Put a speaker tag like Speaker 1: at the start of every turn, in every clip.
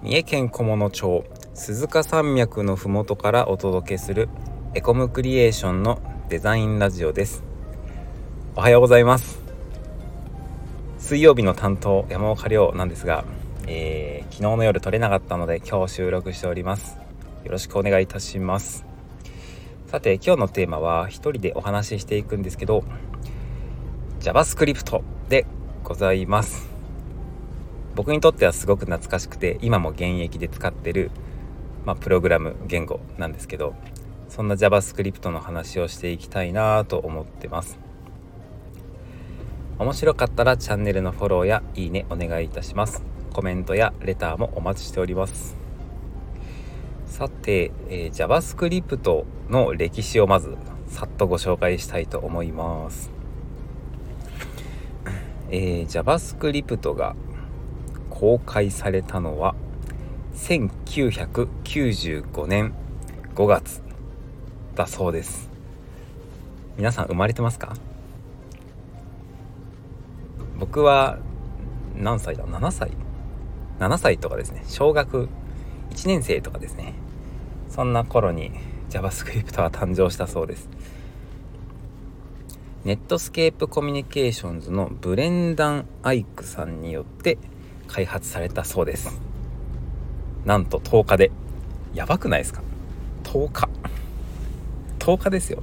Speaker 1: 三重県菰野町鈴鹿山脈のふもとからお届けするエコムクリエーションのデザインラジオです。おはようございます。水曜日の担当山岡亮なんですが、えー、昨日の夜撮れなかったので今日収録しております。よろしくお願いいたします。さて今日のテーマは一人でお話ししていくんですけど JavaScript でございます。僕にとってはすごく懐かしくて今も現役で使ってる、まあ、プログラム言語なんですけどそんな JavaScript の話をしていきたいなと思ってます。面白かったらチャンネルのフォローやいいねお願いいたします。コメントやレターもお待ちしております。さて、えー、JavaScript の歴史をまずさっとご紹介したいと思います、えー、JavaScript が公開されたのは1995年5月だそうです。皆さん生まれてますか？僕は何歳だ？7歳。7歳とかですね。小学1年生とかですね。そんな頃に JavaScript は誕生したそうです。ネットスケープコミュニケーションズのブレンダン・アイクさんによって開発されたそうです。なんと10日で。やばくないですか？10日。10日ですよ。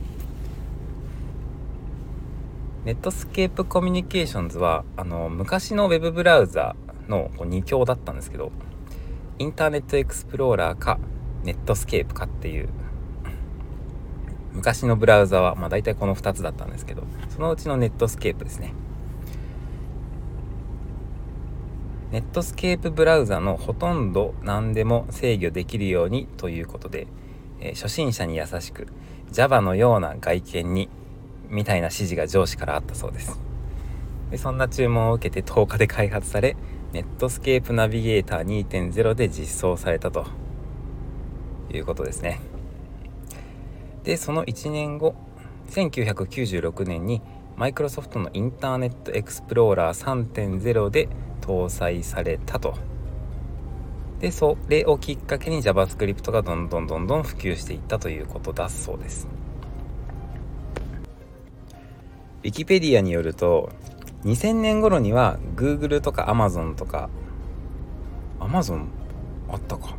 Speaker 1: ネットスケープコミュニケーションズはあの昔のウェブブラウザの2強だったんですけどインターネットエクスプローラーかネットスケープかっていう昔のブラウザはまあ大体この2つだったんですけどそのうちのネットスケープですね。ネットスケープブラウザのほとんど何でも制御できるようにということで、えー、初心者に優しく Java のような外見にみたいな指示が上司からあったそうです。でそんな注文を受けて10日で開発されネットスケープナビゲーター2.0で実装されたと。いうことですね。でその1年後1996年にマイクロソフトのインターネットエクスプローラー3.0で搭載されたと。でそれをきっかけに JavaScript がどんどんどんどん普及していったということだそうです。ウィキペディアによると2000年頃には Google とか Amazon とか Amazon あったか。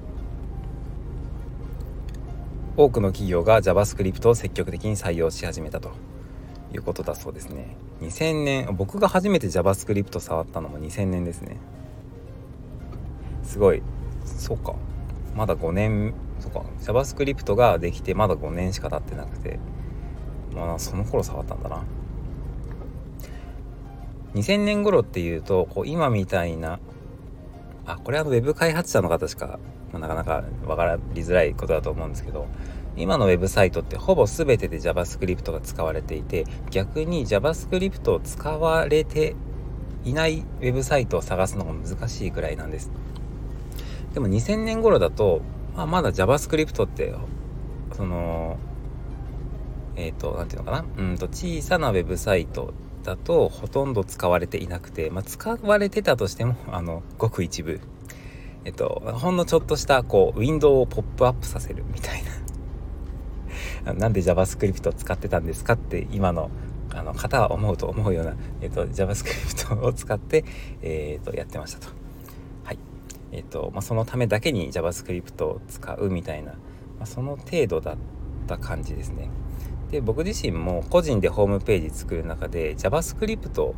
Speaker 1: 多くの企業が JavaScript を積極的に採用し始めたということだそうですね。2000年僕が初めて JavaScript 触ったのも2000年ですね。すごい。そうか。まだ5年そうか。JavaScript ができてまだ5年しか経ってなくて。まあその頃触ったんだな。2000年頃っていうとこう今みたいなあこれは Web 開発者の方しか、まあ、なかなか分かりづらいことだと思うんですけど今のウェブサイトってほぼ全てで JavaScript が使われていて逆に JavaScript を使われていないウェブサイトを探すのが難しいくらいなんです。でも2000年頃だと、まあ、まだ JavaScript ってそのえっ、ー、と何て言うのかな？うんと小さなウェブサイトだとほとんど使われていなくて、まあ、使われてたとしてもあのごく一部。えっとほんのちょっとしたこうウィンドウをポップアップさせるみたいな。なんで JavaScript を使ってたんですかって今のあの方は思うと思うような、えーと、JavaScript を使って、えーと、やってましたと。はいえーとまあ、そのためだけに JavaScript を使うみたいな、まあ、その程度だった感じですね。で僕自身も個人でホームページ作る中で JavaScript っ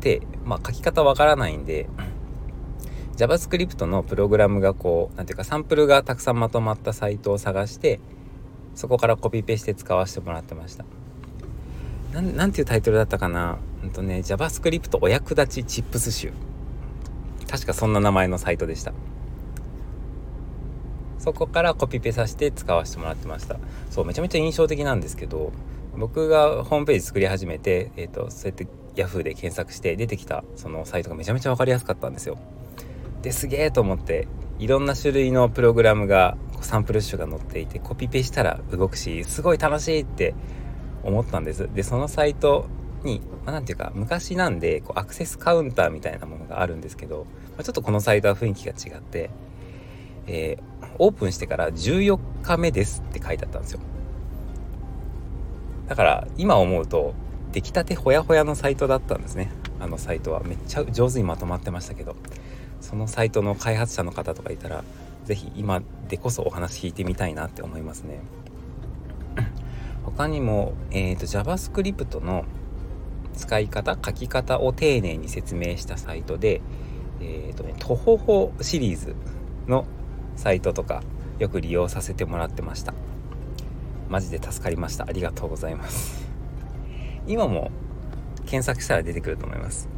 Speaker 1: て、まあ、書き方わからないんで JavaScript のプログラムがこう何ていうかサンプルがたくさんまとまったサイトを探してそこからコピペして使わせてもらってました。なんていうタイトルだったかな？うんとね JavaScript お役立ちチップス集。確かそんな名前のサイトでした。そこからコピペさせて使わせてもらってました。そうめちゃめちゃ印象的なんですけど僕がホームページ作り始めて、えーと、そうやって Yahoo で検索して出てきたそのサイトがめちゃめちゃ分かりやすかったんですよ。ですげえと思っていろんな種類のプログラムがサンプル集が載っていてコピペしたら動くしすごい楽しいって思ったんです。でそのサイトに何、まあ、て言うか昔なんでこうアクセスカウンターみたいなものがあるんですけど、まあ、ちょっとこのサイトは雰囲気が違ってえー、オープンしてから14日目ですって書いてあったんですよ。だから今思うと出来たてほやほやのサイトだったんですね。あのサイトは。めっちゃ上手にまとまってましたけどそのサイトの開発者の方とかいたら是非今でこそお話聞いてみたいなって思いますね。他にも、えーと、JavaScript の使い方書き方を丁寧に説明したサイトでえっ、ー、とねとほほシリーズのサイトとかよく利用させてもらってました。マジで助かりました。ありがとうございます。今も検索したら出てくると思います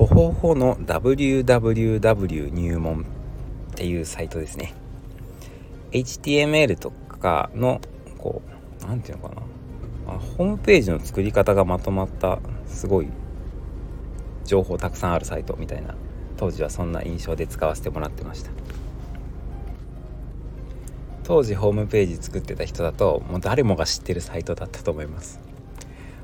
Speaker 1: とほほの www 入門っていうサイトですね。HTML とかのこう何て言うのかな。あホームページの作り方がまとまったすごい情報たくさんあるサイトみたいな。当時はそんな印象で使わせてもらってました。当時ホームページ作ってた人だともう誰もが知ってるサイトだったと思います。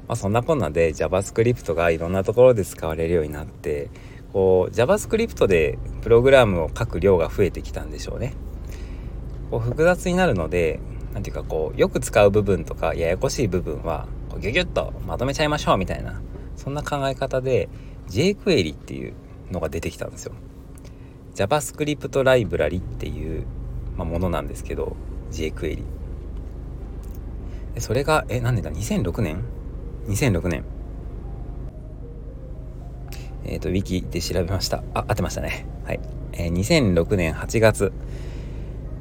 Speaker 1: まあ、そんなこんなで JavaScript がいろんなところで使われるようになってこう JavaScript でプログラムを書く量が増えてきたんでしょうね。こう複雑になるので何ていうかこうよく使う部分とかややこしい部分はこうギュギュッとまとめちゃいましょうみたいなそんな考え方で jQuery っていうのが出てきたんですよ。JavaScript ライブラリっていう、ま、ものなんですけど jQuery それがえ何年だ？2006年？2006年。えっ、ー、とウィキで調べました。あ合ってましたね。はい、えー、2006年8月。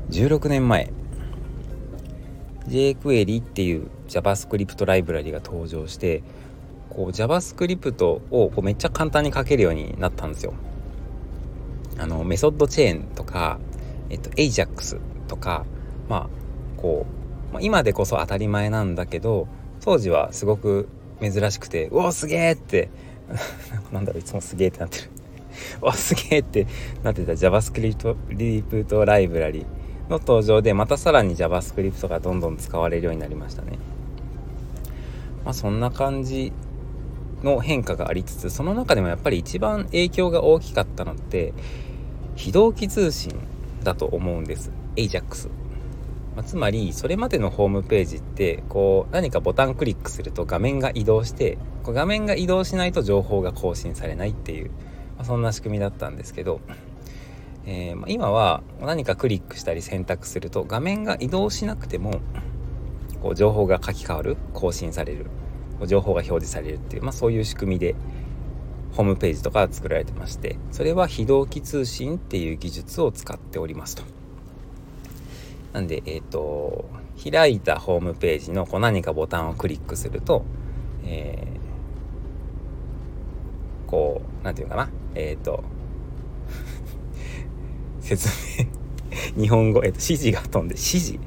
Speaker 1: 16年前。jQuery っていう JavaScript ライブラリが登場してこう JavaScript をこうめっちゃ簡単に書けるようになったんですよ。あのメソッドチェーンとか、えっと、AJAX とかまあこう、まあ、今でこそ当たり前なんだけど当時はすごく珍しくて「うおすげえ!」って なんだろういつもすげえってなってる おすげえってなってた JavaScript ライブラリの登場でまたさらに JavaScript がどんどん使われるようになりましたね。まあそんな感じの変化がありつつその中でもやっぱり一番影響が大きかったのって非同期通信だと思うんです AJAX、まあ、つまりそれまでのホームページってこう何かボタンクリックすると画面が移動してこう画面が移動しないと情報が更新されないっていう、まあ、そんな仕組みだったんですけど、えー、まあ、今は何かクリックしたり選択すると画面が移動しなくてもこう情報が書き換わる更新される情報が表示されるっていう、まあ、そういう仕組みでホームページとか作られてましてそれは非同期通信っていう技術を使っておりますと。なんで、えっ、ー、と開いたホームページのこう何かボタンをクリックすると、えー、こう何て言うかな？えっ、ー、と説明。日本語、えっ、と指示が飛んで指示。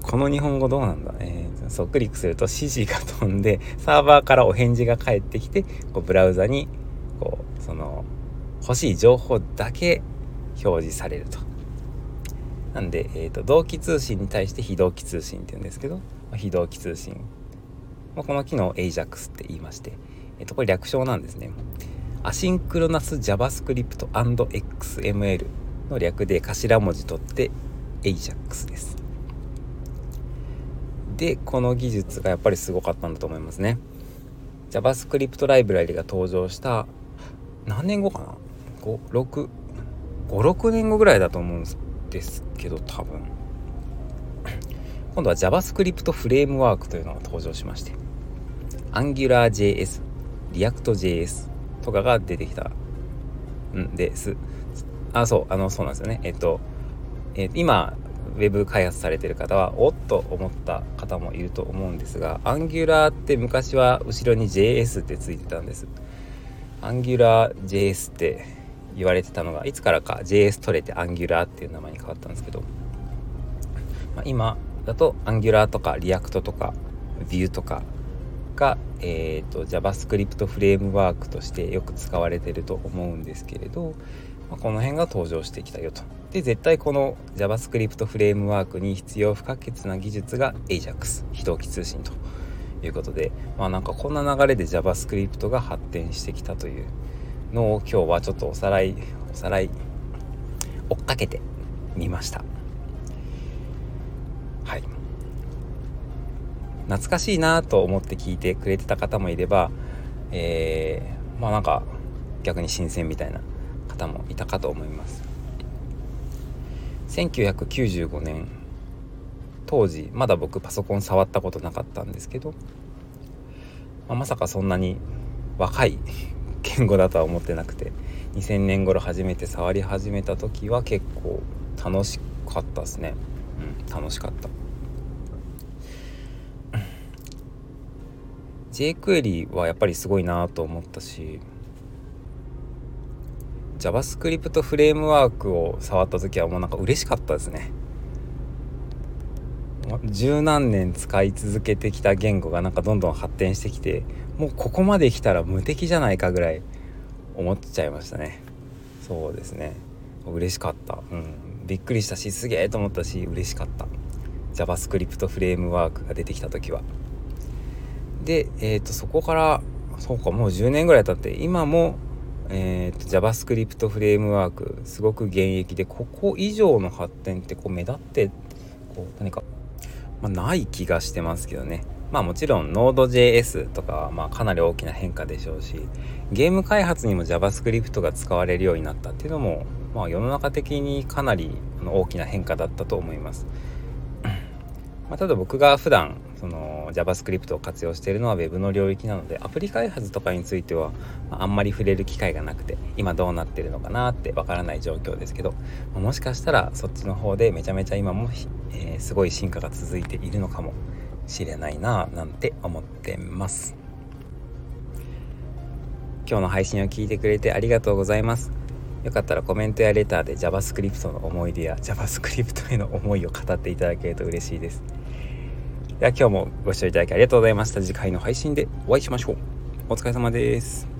Speaker 1: この日本語どうなんだ、えー、そうクリックすると指示が飛んでサーバーからお返事が返ってきてこうブラウザにこうその欲しい情報だけ表示されると。なんで、えーと、同期通信に対して非同期通信って言うんですけど、ま、非同期通信、まあ、この機能を AJAX って言いまして、えーと、これ略称なんですね。アシンクロナス JavaScript&XML の略で頭文字取って AJAX です。でこの技術がやっぱりすごかったんだと思いますね JavaScript ライブラリが登場した何年後かな？56年後ぐらいだと思うんですですけど多分 今度は JavaScript フレームワークというのが登場しまして AngularJS、ReactJS とかが出てきたんです。あ、そう、あの、そうなんですよね。えっと、え、今、ウェブ開発されてる方はおっと思った方もいると思うんですが Angular って昔は後ろに JS ってついてたんです AngularJS って言われてたのがいつからか JS 取れて Angular っていう名前に変わったんですけど、まあ、今だと Angular とか React とか Vue とかが、えーと、JavaScript フレームワークとしてよく使われてると思うんですけれど、まあ、この辺が登場してきたよと。で絶対この JavaScript フレームワークに必要不可欠な技術が AJAX 非同期通信ということでまあなんかこんな流れで JavaScript が発展してきたというの今日はちょっとおさらいおさらい追っかけてみました。はい。懐かしいなと思って聞いてくれてた方もいればえー、まあなんか逆に新鮮みたいな方もいたかと思います。1995年当時まだ僕パソコン触ったことなかったんですけど、まあ、まさかそんなに若い言語だとは思ってなくて2000年頃初めて触り始めた時は結構楽しかったですね。うん楽しかった。jQuery はやっぱりすごいなと思ったし JavaScript フレームワークを触った時はもうなんか嬉しかったですね。十何年使い続けてきた言語がなんかどんどん発展してきてもうここまで来たら無敵じゃないかぐらい思っちゃいましたね。そうですね。嬉しかった。うん。びっくりしたしすげえと思ったし嬉しかった。JavaScript フレームワークが出てきた時は。でえ、ー、とそこからそうかもう10年ぐらい経って今もえーと、JavaScript フレームワークすごく現役でここ以上の発展ってこう目立ってこう何か、まあ、ない気がしてますけどねまあもちろん Node.js とかはまあかなり大きな変化でしょうしゲーム開発にも JavaScript が使われるようになったっていうのも、まあ、世の中的にかなり大きな変化だったと思います。まあ、ただ僕が普段その JavaScript を活用しているのは Web の領域なのでアプリ開発とかについては、あ、んまり触れる機会がなくて今どうなってるのかなってわからない状況ですけど、もしかしたらそっちの方でめちゃめちゃ今も、えー、すごい進化が続いているのかもしれないななんて思ってます。今日の配信を聞いてくれてありがとうございます。よかったらコメントやレターで JavaScript の思い出や JavaScript への思いを語っていただけると嬉しいです。では今日もご視聴いただきありがとうございました。次回の配信でお会いしましょう。お疲れ様です。